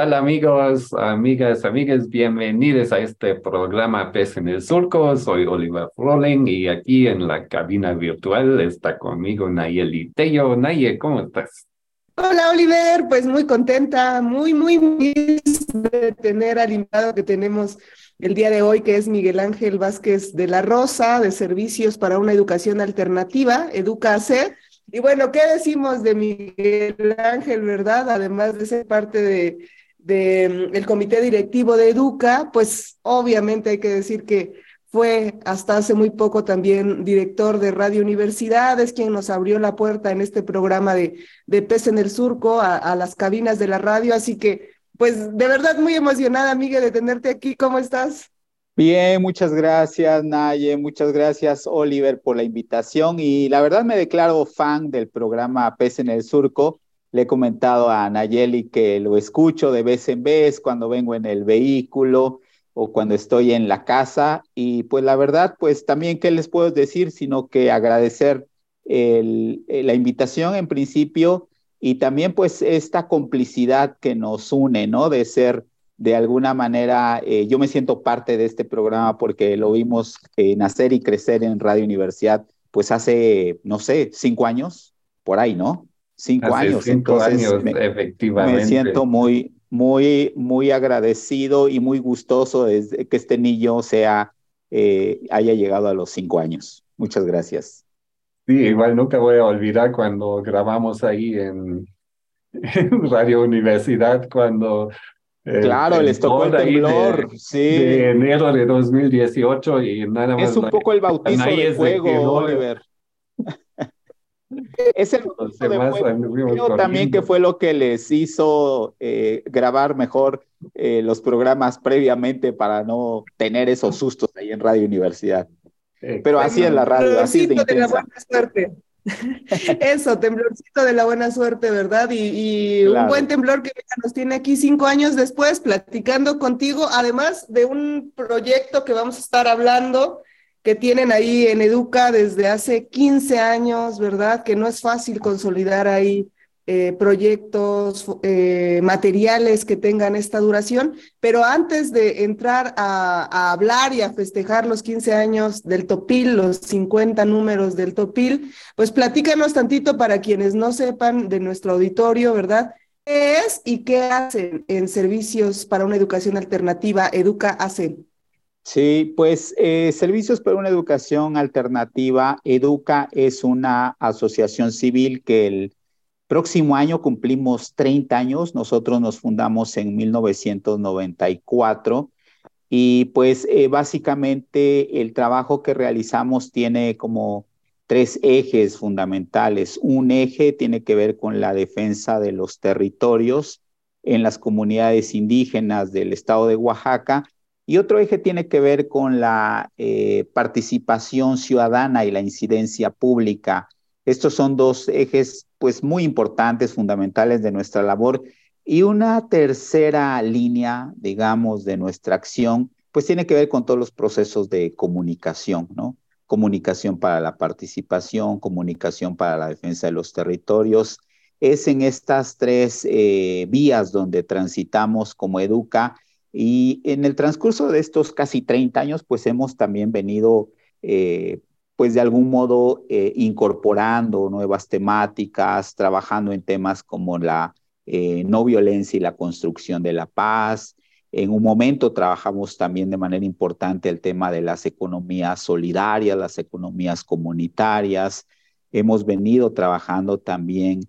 Tal amigos, amigas, amigas? Bienvenidos a este programa Pez en el Surco. Soy Oliver Froling y aquí en la cabina virtual está conmigo Nayeli Tello. Naye, ¿cómo estás? Hola Oliver, pues muy contenta, muy, muy feliz de tener al invitado que tenemos el día de hoy, que es Miguel Ángel Vázquez de la Rosa, de Servicios para una Educación Alternativa, EducaC. Y bueno, ¿qué decimos de Miguel Ángel, verdad? Además de ser parte de del mm, comité directivo de Educa, pues obviamente hay que decir que fue hasta hace muy poco también director de Radio Universidad, es quien nos abrió la puerta en este programa de, de en el Surco a, a, las cabinas de la radio, así que pues de verdad muy emocionada, amiga, de tenerte aquí. ¿Cómo estás? Bien, muchas gracias, Naye, muchas gracias, Oliver, por la invitación y la verdad me declaro fan del programa Pez en el Surco le he comentado a Nayeli que lo escucho de vez en vez cuando vengo en el vehículo o cuando estoy en la casa. Y pues la verdad, pues también, ¿qué les puedo decir? Sino que agradecer el, la invitación en principio y también pues esta complicidad que nos une, ¿no? De ser de alguna manera, eh, yo me siento parte de este programa porque lo vimos eh, nacer y crecer en Radio Universidad, pues hace, no sé, cinco años, por ahí, ¿no? Cinco años. Cinco años, me, efectivamente. Me siento muy, muy, muy agradecido y muy gustoso de que este niño sea, eh, haya llegado a los cinco años. Muchas gracias. Sí, igual nunca voy a olvidar cuando grabamos ahí en, Radio Universidad, cuando Claro, les tocó el temblor, de, sí. De enero de 2018 y nada más. Es un poco el bautizo de fuego, Oliver. Es el también que fue lo que les hizo eh, grabar mejor eh, los programas previamente para no tener esos sustos ahí en Radio Universidad. Pero así es la radio, así de, de la buena suerte. Eso, temblorcito de la buena suerte, ¿verdad? Y, y un buen temblor que nos tiene aquí cinco años después platicando contigo, además de un proyecto que vamos a estar hablando que tienen ahí en Educa desde hace 15 años, ¿verdad? Que no es fácil consolidar ahí eh, proyectos, eh, materiales que tengan esta duración, pero antes de entrar a, hablar y a festejar los 15 años del Topil, los 50 números del Topil, pues platícanos tantito para quienes no sepan de nuestro auditorio, ¿verdad? ¿Qué es y qué hacen en servicios para una educación alternativa? Educa hace. Sí, pues eh, Servicios para una Educación Alternativa, Educa es una asociación civil que el próximo año cumplimos 30 años. Nosotros nos fundamos en 1994 y pues eh, básicamente el trabajo que realizamos tiene como tres ejes fundamentales. Un eje tiene que ver con la defensa de los territorios en las comunidades indígenas del estado de Oaxaca y otro eje tiene que ver con la eh, participación ciudadana y la incidencia pública. Estos son dos ejes pues muy importantes, fundamentales de nuestra labor. Y una tercera línea, digamos, de nuestra acción, pues tiene que ver con todos los procesos de comunicación, ¿no? Comunicación para la participación, comunicación para la defensa de los territorios. Es en estas tres eh, vías donde transitamos como Educa y en el transcurso de estos casi 30 años, pues hemos también venido, eh, pues de algún modo, eh, incorporando nuevas temáticas, trabajando en temas como la eh, no violencia y la construcción de la paz. En un momento trabajamos también de manera importante el tema de las economías solidarias, las economías comunitarias. Hemos venido trabajando también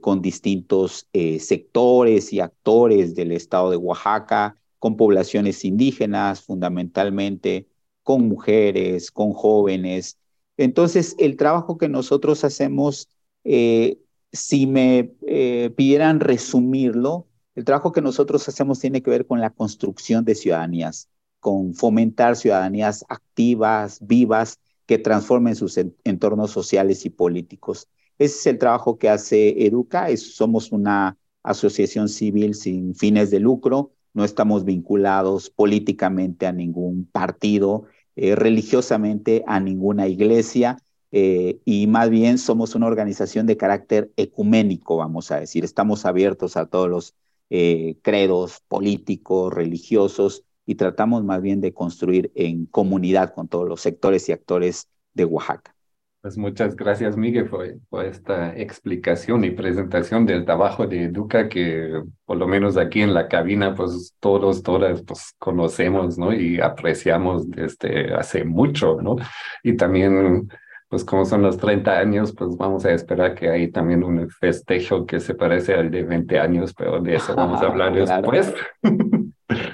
con distintos sectores y actores del estado de Oaxaca, con poblaciones indígenas fundamentalmente, con mujeres, con jóvenes. Entonces, el trabajo que nosotros hacemos, eh, si me eh, pidieran resumirlo, El trabajo que nosotros hacemos tiene que ver con la construcción de ciudadanías, con fomentar ciudadanías activas, vivas, que transformen sus entornos sociales y políticos. Ese es el trabajo que hace Educa. somos una asociación civil sin fines de lucro, no estamos vinculados políticamente a ningún partido, eh, religiosamente a ninguna iglesia, eh, y más bien somos una organización de carácter ecuménico, vamos a decir. Estamos abiertos a todos los eh, credos políticos, religiosos, y tratamos más bien de construir en comunidad con todos los sectores y actores de Oaxaca. Pues muchas gracias, Miguel, por, por, esta explicación y presentación del trabajo de Educa, que por lo menos aquí en la cabina, pues todos, todas, pues conocemos, ¿no? Y apreciamos desde hace mucho, ¿no? Y también, pues como son los 30 años, pues vamos a esperar que hay también un festejo que se parece al de 20 años, pero de eso vamos a hablar después.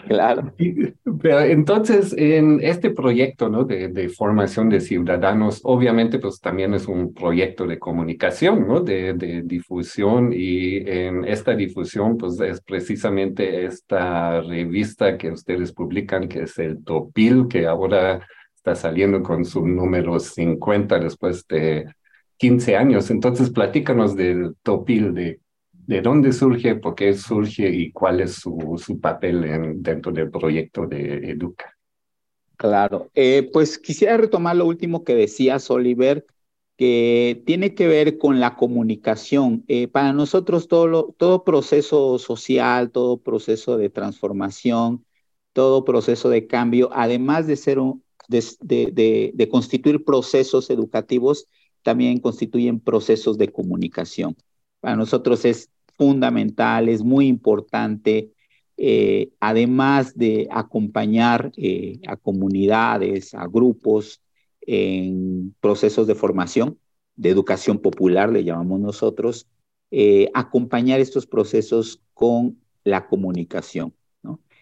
Claro. Pero entonces, en este proyecto ¿no? de, formación de ciudadanos, obviamente, pues también es un proyecto de comunicación, ¿no? De, de, difusión, y en esta difusión, pues es precisamente esta revista que ustedes publican, que es el Topil, que ahora está saliendo con su número 50 después de 15 años. Entonces, platícanos del Topil, de de dónde surge, por qué surge y cuál es su, su papel en, dentro del proyecto de Educa. Claro, eh, pues quisiera retomar lo último que decías, Oliver, que tiene que ver con la comunicación. Eh, para nosotros todo, todo proceso social, todo proceso de transformación, todo proceso de cambio, además de ser un, de, de, de constituir procesos educativos, también constituyen procesos de comunicación. Para nosotros es fundamental, es muy importante, eh, además de acompañar eh, a comunidades, a grupos en procesos de formación, de educación popular, le llamamos nosotros, eh, acompañar estos procesos con la comunicación.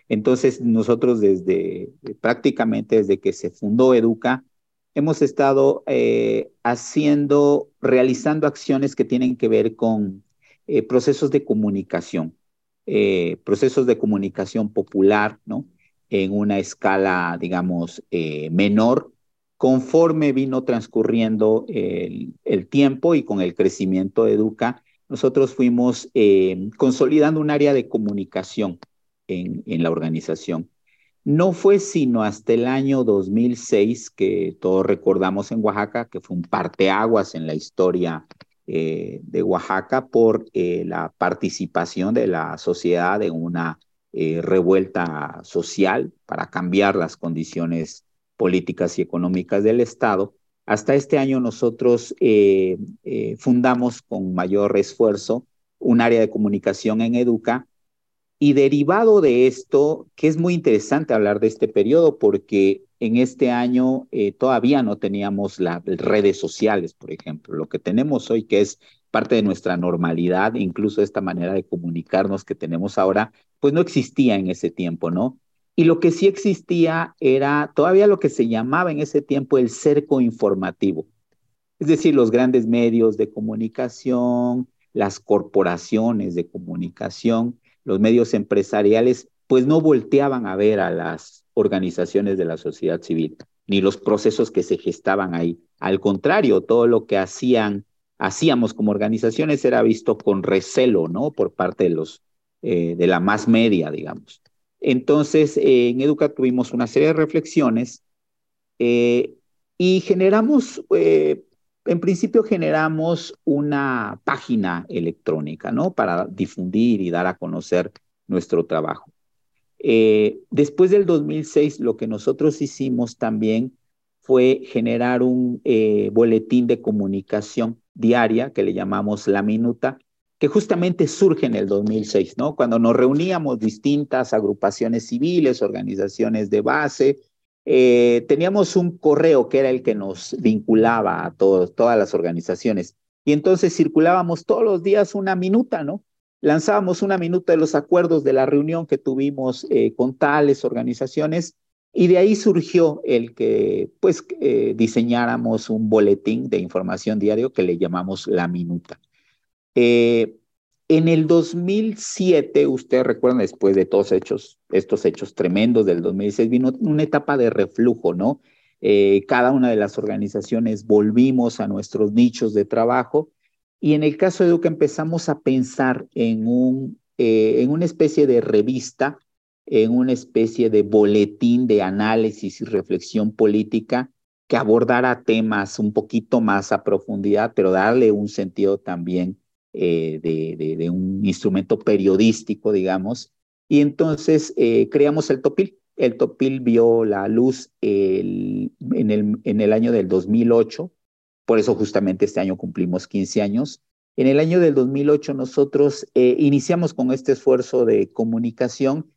Entonces, nosotros desde prácticamente desde que se fundó Educa, hemos estado haciendo, realizando acciones que tienen que ver con eh, procesos de comunicación, eh, procesos de comunicación popular, ¿no? En una escala, digamos, eh, menor, conforme vino transcurriendo el, tiempo y con el crecimiento de Educa, nosotros fuimos consolidando un área de comunicación en, en la organización. No fue sino hasta el año 2006 que todos recordamos en Oaxaca, que fue un parteaguas en la historia eh, de Oaxaca por eh, la participación de la sociedad en una eh, revuelta social para cambiar las condiciones políticas y económicas del Estado. Hasta este año nosotros fundamos con mayor esfuerzo un área de comunicación en Educa y derivado de esto, que es muy interesante hablar de este periodo porque en este año eh, todavía no teníamos las redes sociales, por ejemplo. Lo que tenemos hoy, que es parte de nuestra normalidad, incluso esta manera de comunicarnos que tenemos ahora, pues no existía en ese tiempo, ¿no? Y lo que sí existía era todavía lo que se llamaba en ese tiempo el cerco informativo. Es decir, los grandes medios de comunicación, las corporaciones de comunicación, los medios empresariales, pues no volteaban a ver a las organizaciones de la sociedad civil, ni los procesos que se gestaban ahí. Al contrario, todo lo que hacían, hacíamos como organizaciones era visto con recelo, ¿no? Por parte de los, eh, de la más media, digamos. Entonces, eh, en Educa tuvimos una serie de reflexiones eh, y generamos, en principio generamos una página electrónica, ¿no? Para difundir y dar a conocer nuestro trabajo. Eh, después del 2006, lo que nosotros hicimos también fue generar un eh, boletín de comunicación diaria que le llamamos La Minuta, que justamente surge en el 2006, ¿no? Cuando nos reuníamos distintas agrupaciones civiles, organizaciones de base, eh, teníamos un correo que era el que nos vinculaba a todas las organizaciones. Y entonces circulábamos todos los días una minuta, ¿no? Lanzábamos una minuta de los acuerdos de la reunión que tuvimos eh, con tales organizaciones y de ahí surgió el que pues eh, diseñáramos un boletín de información diario que le llamamos la minuta. Eh, En el 2007, ustedes recuerdan, después de todos hechos, estos hechos tremendos del 2006, vino una etapa de reflujo, ¿no? Eh, cada una de las organizaciones volvimos a nuestros nichos de trabajo y en el caso de Educa empezamos a pensar en, un, eh, en una especie de revista, en una especie de boletín de análisis y reflexión política que abordara temas un poquito más a profundidad, pero darle un sentido también eh, de, un instrumento periodístico, digamos. Y entonces eh, creamos el Topil. El Topil vio la luz en, el, en el año del 2008, por eso justamente este año cumplimos 15 años. En el año del 2008 nosotros eh, iniciamos con este esfuerzo de comunicación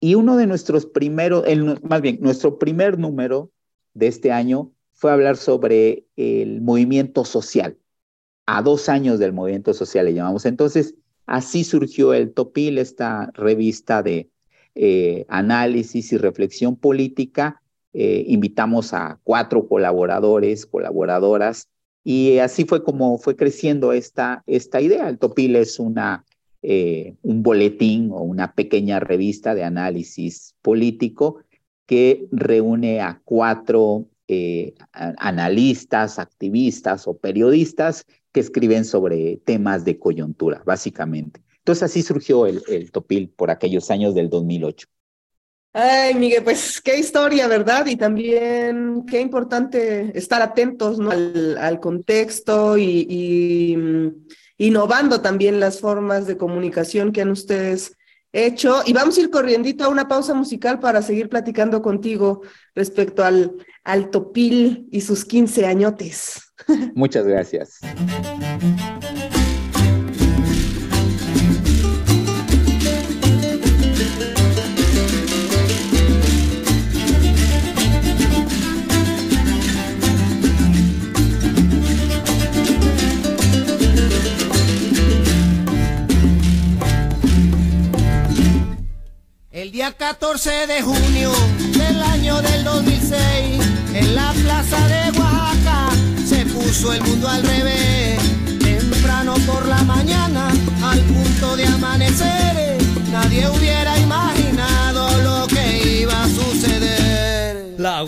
y uno de nuestros primeros, más bien, nuestro primer número de este año fue hablar sobre el movimiento social. A dos años del movimiento social le llamamos. Entonces, así surgió el Topil, esta revista de eh, análisis y reflexión política. Eh, invitamos a cuatro colaboradores, colaboradoras, y así fue como fue creciendo esta, esta idea. El Topil es una eh, un boletín o una pequeña revista de análisis político que reúne a cuatro eh, analistas, activistas o periodistas que escriben sobre temas de coyuntura, básicamente. Entonces así surgió el, el Topil por aquellos años del 2008. Ay, Miguel, pues qué historia, ¿verdad? Y también qué importante estar atentos ¿no? al, contexto y, mm, innovando también las formas de comunicación que han ustedes hecho. Y vamos a ir corriendo a una pausa musical para seguir platicando contigo respecto al, al Topil y sus 15 añotes. Muchas gracias. Día 14 de junio del año del 2006, en la plaza de Oaxaca, se puso el mundo al revés. Temprano por la mañana, al punto de amanecer, nadie hubiera imaginado lo que iba a suceder. La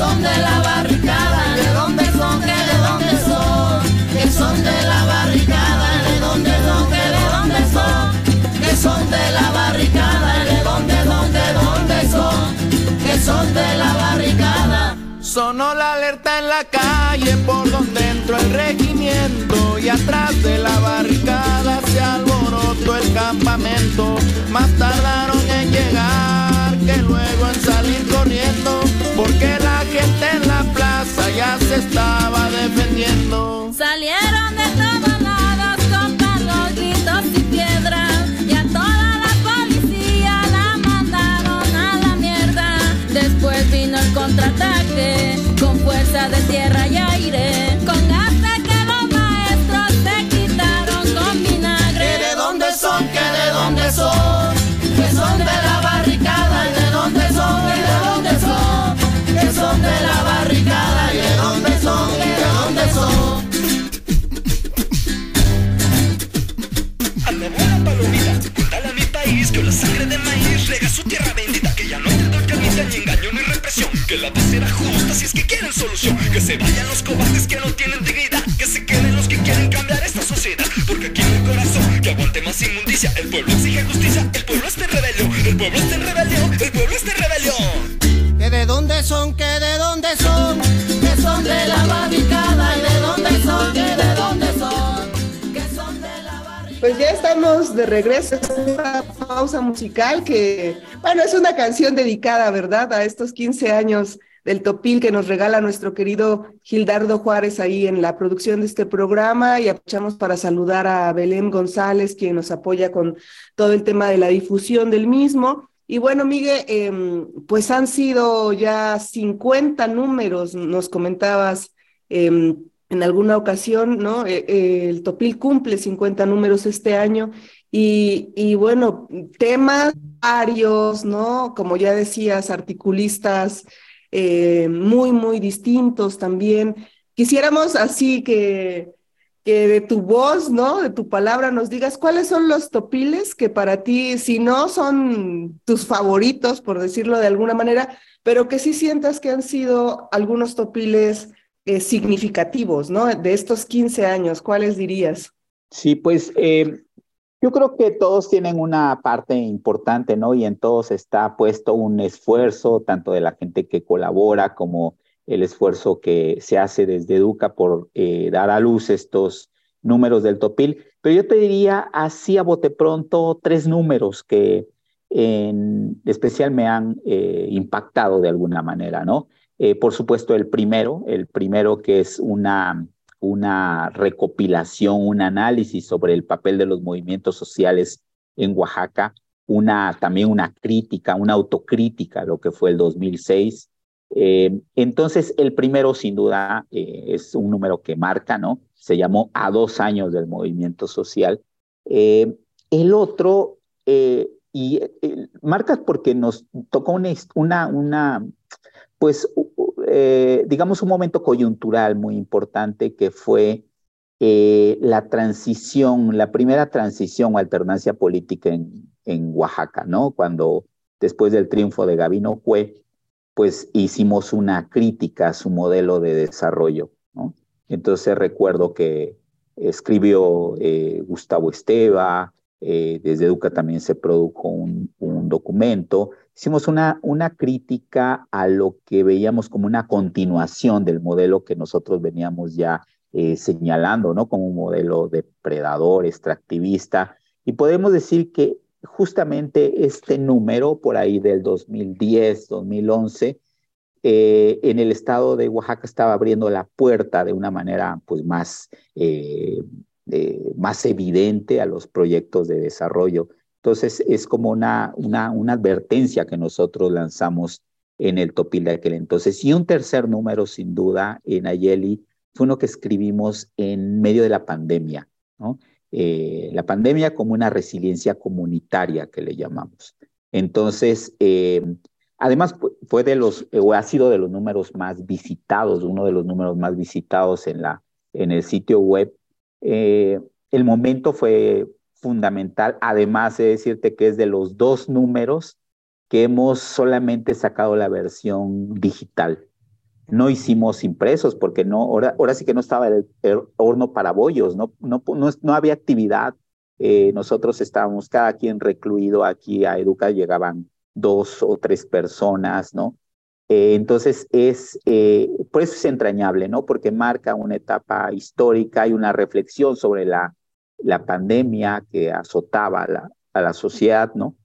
son de la barricada, de dónde son, que de dónde son, que son de la barricada, de dónde son, que de dónde son, que son de la barricada, de dónde, dónde, dónde son, que son de la barricada. Sonó la alerta en la calle por donde entró el regimiento y atrás de la barricada se alborotó el campamento. Más tardaron en llegar que luego en salir corriendo porque en la plaza ya se estaba defendiendo. Que la será justa si es que quieren solución, que se vayan los cobardes que no tienen dignidad, que se queden los que quieren cambiar esta sociedad, porque aquí hay corazón que aguante más inmundicia, el pueblo exige justicia, el pueblo está en rebelión, el pueblo está en rebelión, el pueblo está en rebelión. Que de dónde son, que de dónde son, que son de la barricada Pues ya estamos de regreso a esta pausa musical que, bueno, es una canción dedicada, ¿verdad?, a estos 15 años del Topil que nos regala nuestro querido Gildardo Juárez ahí en la producción de este programa y aprovechamos para saludar a Belén González, quien nos apoya con todo el tema de la difusión del mismo. Y bueno, Miguel, em, pues han sido ya 50 números, nos comentabas em, en alguna ocasión, ¿no? E, e, el Topil cumple 50 números este año y, y, bueno, temas varios, ¿no? Como ya decías, articulistas eh, muy, muy distintos también. Quisiéramos así que, que de tu voz, ¿no? De tu palabra nos digas cuáles son los topiles que para ti, si no son tus favoritos, por decirlo de alguna manera, pero que sí sientas que han sido algunos topiles eh, significativos, ¿no? De estos 15 años, ¿cuáles dirías? Sí, pues eh, yo creo que todos tienen una parte importante, ¿no? Y en todos está puesto un esfuerzo, tanto de la gente que colabora como el esfuerzo que se hace desde Educa por eh, dar a luz estos números del Topil. Pero yo te diría así a bote pronto tres números que en especial me han impactado de alguna manera, ¿no? Eh, por supuesto, el primero, el primero que es una, una recopilación, un análisis sobre el papel de los movimientos sociales en Oaxaca, una, también una crítica, una autocrítica, lo que fue el 2006. Eh, entonces, el primero, sin duda, eh, es un número que marca, ¿no? Se llamó A dos años del movimiento social. el otro, y marca porque nos tocó una, una, una pues, eh, digamos, un momento coyuntural muy importante que fue eh, la transición, la primera transición o alternancia política en, en Oaxaca, ¿no? Cuando después del triunfo de Gabino fue, pues hicimos una crítica a su modelo de desarrollo, ¿no? Entonces recuerdo que escribió eh, Gustavo Esteva, desde Educa también se produjo un, documento, hicimos una, crítica a lo que veíamos como una continuación del modelo que nosotros veníamos ya eh, señalando, ¿no? Como un modelo depredador, extractivista. Y podemos decir que justamente este número, por ahí del 2010, 2011, eh, en el estado de Oaxaca estaba abriendo la puerta de una manera pues, más, eh, más evidente a los proyectos de desarrollo entonces es como una, una, una advertencia que nosotros lanzamos en el Topil de aquel entonces. Y un tercer número, sin duda, en Ayeli, fue uno que escribimos en medio de la pandemia. Eh, la pandemia como una resiliencia comunitaria que le llamamos. Entonces, eh, además fue de los, o ha sido de los números más visitados, uno de los números más visitados en, la, en el sitio web. Eh, el momento fue fundamental, además de decirte que es de los dos números que hemos solamente sacado la versión digital. No hicimos impresos porque no, ahora, sí que no estaba el, horno para bollos, no, no, no, había actividad. Eh, nosotros estábamos cada quien recluido aquí a Educa, llegaban dos o tres personas, ¿no? Eh, entonces es, eh, por eso es entrañable, ¿no? Porque marca una etapa histórica y una reflexión sobre la la pandemia que azotaba a la, a la sociedad, ¿no?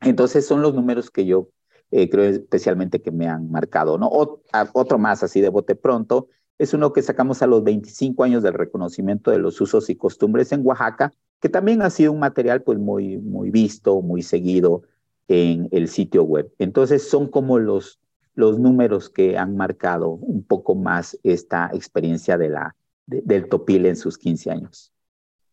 Entonces son los números que yo eh, creo especialmente que me han marcado, ¿no? otro más así de bote pronto, es uno que sacamos a los 25 años del reconocimiento de los usos y costumbres en Oaxaca, que también ha sido un material pues muy, muy visto, muy seguido en el sitio web. Entonces son como los, los números que han marcado un poco más esta experiencia de la, del Topil en sus 15 años.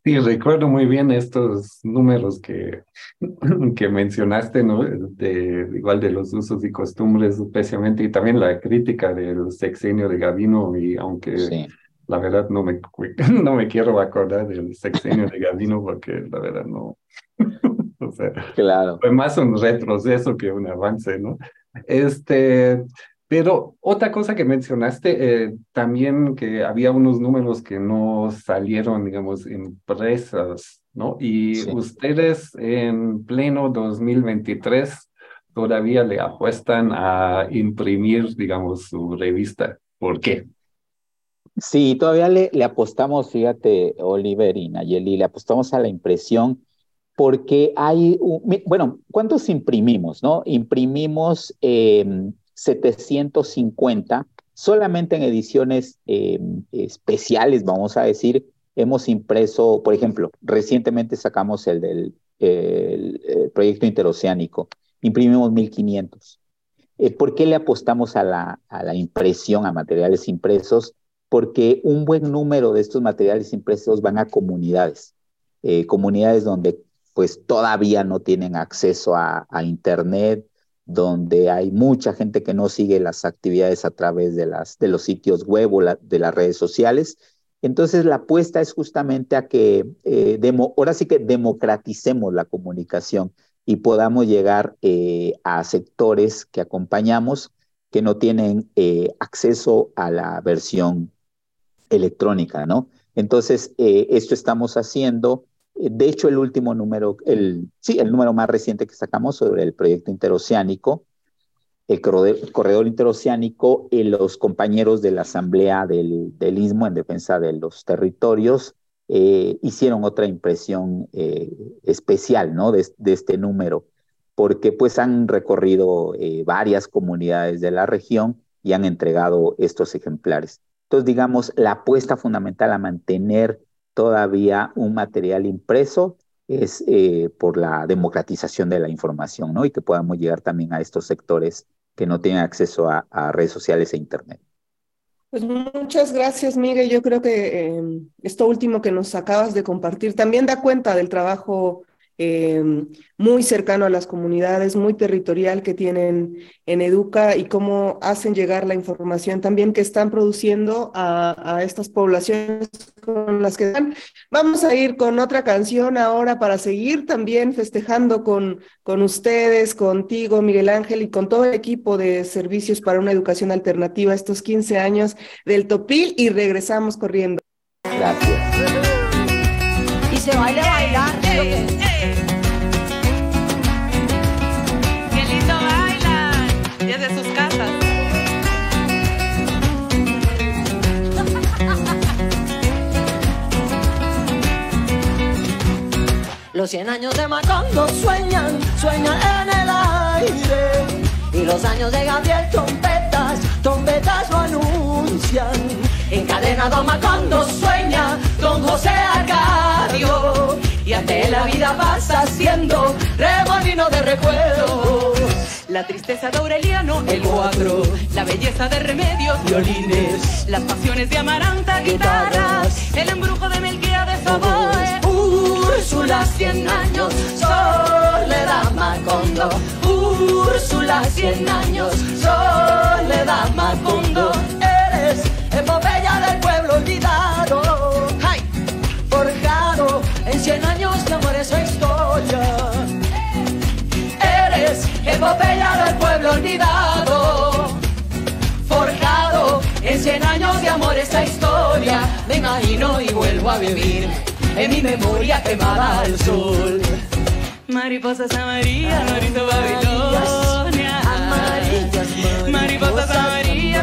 Sí, recuerdo muy bien estos números que, que mencionaste, ¿no? De, igual de los usos y costumbres, especialmente, y también la crítica del sexenio de Gavino, y aunque la verdad no me, no me quiero acordar del sexenio de Gavino, porque la verdad no. o sea, claro. fue más un retroceso que un avance, ¿no? Este, pero otra cosa que mencionaste, eh, también que había unos números que no salieron, digamos, impresas, ¿no? Y ustedes en pleno 2023 todavía le apuestan a imprimir, digamos, su revista. ¿Por qué? Sí, todavía le, le apostamos, fíjate, Oliver y Nayeli, le apostamos a la impresión porque hay, bueno, ¿cuántos imprimimos, no? Imprimimos... Eh, 750, solamente en ediciones eh, especiales, vamos a decir, hemos impreso, por ejemplo, recientemente sacamos el del proyecto interoceánico, imprimimos 1500. Eh, ¿Por qué le apostamos a la, a la impresión, a materiales impresos? porque un buen número de estos materiales impresos van a comunidades, eh, comunidades donde pues todavía no tienen acceso a, Internet, donde hay mucha gente que no sigue las actividades a través de, las, de los sitios web o de las redes sociales. Entonces la apuesta es justamente a que eh, ahora sí que democraticemos la comunicación y podamos llegar eh, a sectores que acompañamos que no tienen eh, acceso a la versión electrónica, ¿no? Entonces, eh, esto estamos haciendo. De hecho, el último número, el, sí, el número más reciente que sacamos sobre el proyecto interoceánico, el corredor, interoceánico, y los compañeros de la Asamblea del, del Istmo en defensa de los territorios hicieron otra impresión especial, ¿no? De, de este número porque pues han recorrido eh, varias comunidades de la región y han entregado estos ejemplares. Entonces, digamos, la apuesta fundamental a mantener todavía un material impreso es eh, por la democratización de la información, ¿no? Y que podamos llegar también a estos sectores que no tienen acceso a, redes sociales e Internet. Pues muchas gracias, Miguel. Yo creo que em, esto último que nos acabas de compartir también da cuenta del trabajo Em, muy cercano a las comunidades, muy territorial que tienen en Educa y cómo hacen llegar la información también que están produciendo a, estas poblaciones con las que están. Vamos a ir con otra canción ahora para seguir también festejando con, con ustedes, contigo, Miguel Ángel, y con todo el equipo de Servicios para una Educación Alternativa estos 15 años del Topil y regresamos corriendo. Gracias. Y se baila bailar. Los cien años de Macondo sueñan, sueñan en el aire. Y los años de Gabriel trompetas, trompetas lo anuncian. Encadenado a Macondo sueña don José Arcadio. Y ante la vida pasa siendo remolino de recuerdos. La tristeza de Aureliano, el cuatro, la belleza de Remedios, violines, las pasiones de Amaranta, guitarras, el embrujo de Melquía de Savoy Úrsula, cien años, soledad Macondo. Úrsula, cien años, soledad Macondo. Eres epopeya del pueblo olvidado. Forjado en cien años de amor esa historia. Eres epopeya del pueblo olvidado. Forjado en cien años de amor esa historia. Me imagino y vuelvo a vivir en mi memoria quemada al sol. Mariposas amarillas, marito Babilonia. Amarillas, mariposas amarillas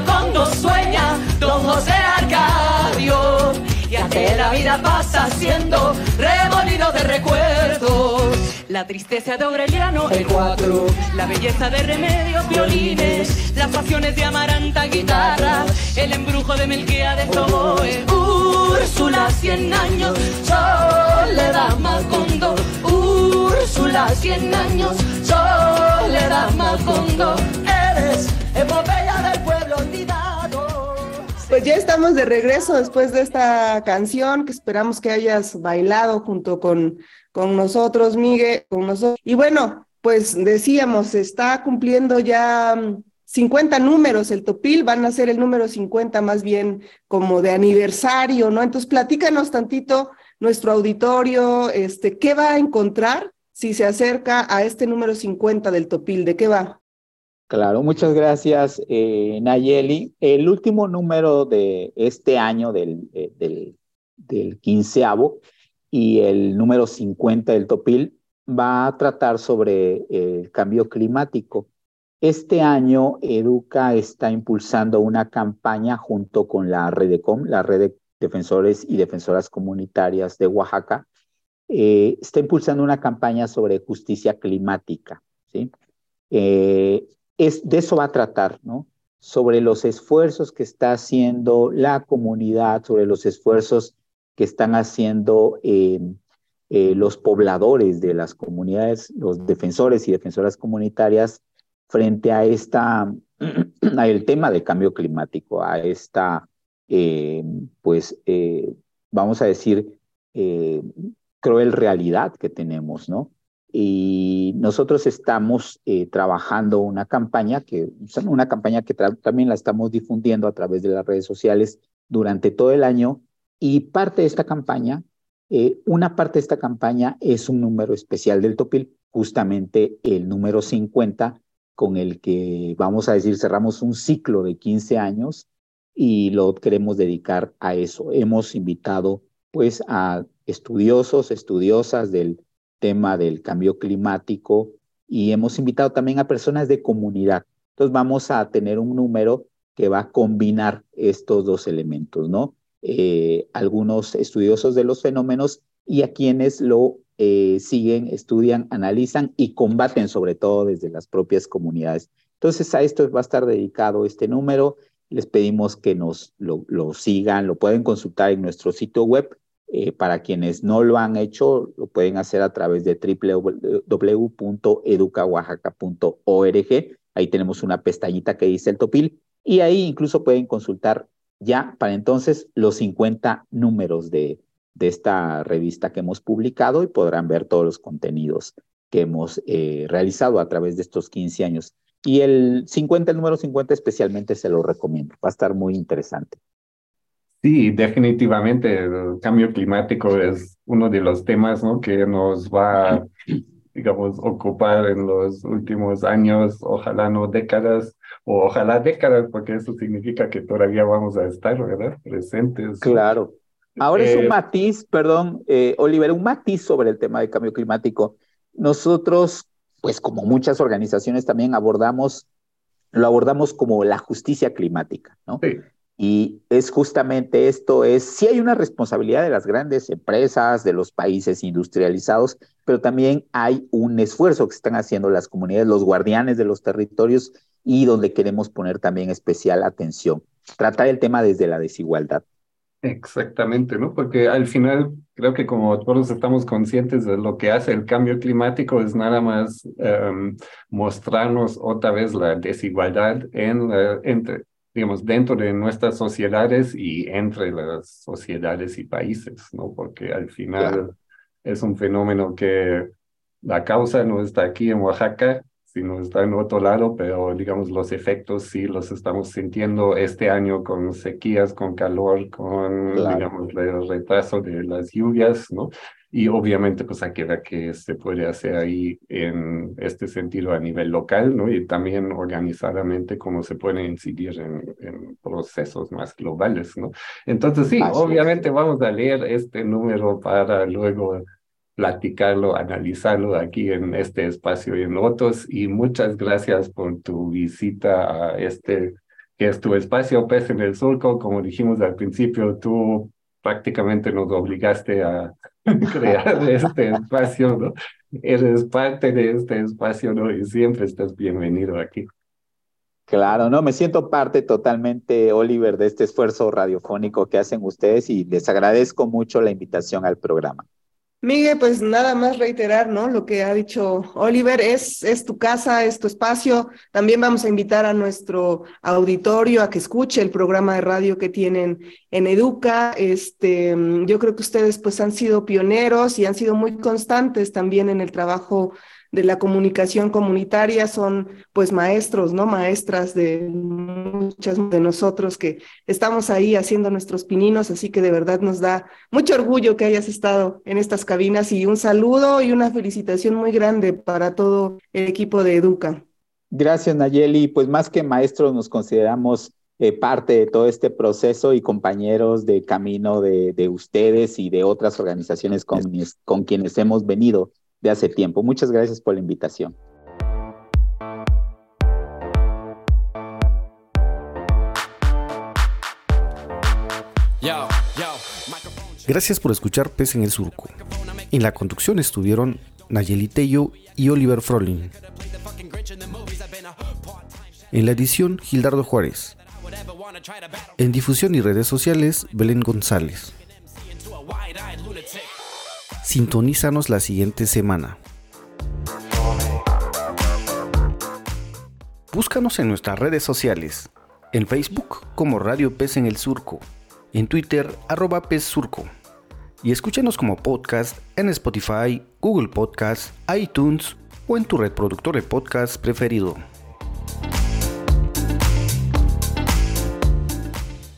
Macondo sueña don José Arcadio. Y ante la vida pasa siendo remolino de recuerdos. La tristeza de Aureliano, el cuatro. La belleza de Remedios, violines. Las pasiones de Amaranta, guitarra. El embrujo de Melquía de Toboe. Úrsula, cien años. Soledad Macondo. Úrsula, cien años. Soledad Macondo. Pues ya estamos de regreso después de esta canción que esperamos que hayas bailado junto con con nosotros, Miguel, con nosotros. Y bueno, pues decíamos, está cumpliendo ya 50 mm, números, el Topil van a ser el número 50 más bien como de aniversario, ¿no? Entonces, platícanos tantito nuestro auditorio, este, ¿qué va a encontrar si se acerca a este número 50 del Topil? ¿De qué va? Claro, muchas gracias, eh, Nayeli. El último número de este año del, eh, del, del quinceavo y el número 50 del Topil va a tratar sobre el cambio climático. Este año Educa está impulsando una campaña junto con la Redecom, la Red de Defensores y Defensoras Comunitarias de Oaxaca. Eh, está impulsando una campaña sobre justicia climática. ¿sí? Es, de eso va a tratar, ¿no? Sobre los esfuerzos que está haciendo la comunidad, sobre los esfuerzos que están haciendo eh, los pobladores de las comunidades, los defensores y defensoras comunitarias frente a esta, a el tema del cambio climático, a esta, eh, pues, eh, vamos a decir, eh, cruel realidad que tenemos, ¿no? Y nosotros estamos trabajando una campaña que, una campaña que también la estamos difundiendo a través de las redes sociales durante todo el año. Y parte de esta campaña, una parte de esta campaña es un número especial del Topil, justamente el número 50, con el que, vamos a decir, cerramos un ciclo de 15 años y lo queremos dedicar a eso. Hemos invitado pues a estudiosos, estudiosas del tema del cambio climático y hemos invitado también a personas de comunidad. Entonces vamos a tener un número que va a combinar estos dos elementos, ¿no? Eh, algunos estudiosos de los fenómenos y a quienes lo eh, siguen, estudian, analizan y combaten sobre todo desde las propias comunidades. Entonces a esto va a estar dedicado este número. Les pedimos que nos lo, sigan, lo pueden consultar en nuestro sitio web. Eh, para quienes no lo han hecho, lo pueden hacer a través de www.educaoaxaca.org. Ahí tenemos una pestañita que dice el topil y ahí incluso pueden consultar ya para entonces los 50 números de, esta revista que hemos publicado y podrán ver todos los contenidos que hemos eh, realizado a través de estos 15 años. Y el 50, el número 50 especialmente se lo recomiendo, va a estar muy interesante. Sí, definitivamente el cambio climático es uno de los temas ¿no? que nos va digamos, ocupar en los últimos años, ojalá no décadas, o ojalá décadas, porque eso significa que todavía vamos a estar, ¿verdad? Presentes. Claro. Ahora es un eh, matiz, perdón, eh, Oliver, un matiz sobre el tema del cambio climático. Nosotros, pues como muchas organizaciones también abordamos, lo abordamos como la justicia climática, ¿no? Sí. Y es justamente esto, es, sí hay una responsabilidad de las grandes empresas, de los países industrializados, pero también hay un esfuerzo que están haciendo las comunidades, los guardianes de los territorios y donde queremos poner también especial atención. Tratar el tema desde la desigualdad. Exactamente, ¿no? Porque al final creo que como todos estamos conscientes de lo que hace el cambio climático es nada más em, mostrarnos otra vez la desigualdad en, entre, digamos, dentro de nuestras sociedades y entre las sociedades y países, ¿no? Porque al final es un fenómeno que la causa no está aquí en Oaxaca, sino está en otro lado, pero digamos los efectos sí los estamos sintiendo este año con sequías, con calor, con digamos el retraso de las lluvias, ¿no? Y obviamente pues hay que ver qué se puede hacer ahí en este sentido a nivel local, ¿no? Y también organizadamente cómo se puede incidir en, en procesos más globales, ¿no? Entonces sí, obviamente vamos a leer este número para luego platicarlo, analizarlo aquí en este espacio y en otros. Y muchas gracias por tu visita a este, que es tu espacio Pez en el Surco. Como dijimos al principio, tú prácticamente nos obligaste a crear este espacio, ¿no? Eres parte de este espacio, ¿no? Y siempre estás bienvenido aquí. Claro, no, me siento parte totalmente, Oliver, de este esfuerzo radiofónico que hacen ustedes y les agradezco mucho la invitación al programa. Miguel, pues nada más reiterar, ¿no? Lo que ha dicho Oliver, es, es tu casa, es tu espacio. También vamos a invitar a nuestro auditorio a que escuche el programa de radio que tienen en Educa. Este, yo creo que ustedes pues han sido pioneros y han sido muy constantes también en el trabajo de la comunicación comunitaria son pues maestros, ¿no? Maestras de muchas de nosotros que estamos ahí haciendo nuestros pininos, así que de verdad nos da mucho orgullo que hayas estado en estas cabinas y un saludo y una felicitación muy grande para todo el equipo de Educa. Gracias, Nayeli. Pues más que maestros nos consideramos eh, parte de todo este proceso y compañeros de camino de, de ustedes y de otras organizaciones con, con quienes hemos venido de hace tiempo. Muchas gracias por la invitación. Gracias por escuchar Pez en el Surco. En la conducción estuvieron Nayeli Tello y Oliver Frolin. En la edición, Gildardo Juárez. En difusión y redes sociales, Belén González. Sintonízanos la siguiente semana. Búscanos en nuestras redes sociales. En Facebook como Radio Pez en el Surco. En Twitter arroba Pez Surco. Y escúchanos como podcast en Spotify, Google Podcast, iTunes o en tu reproductor de podcast preferido.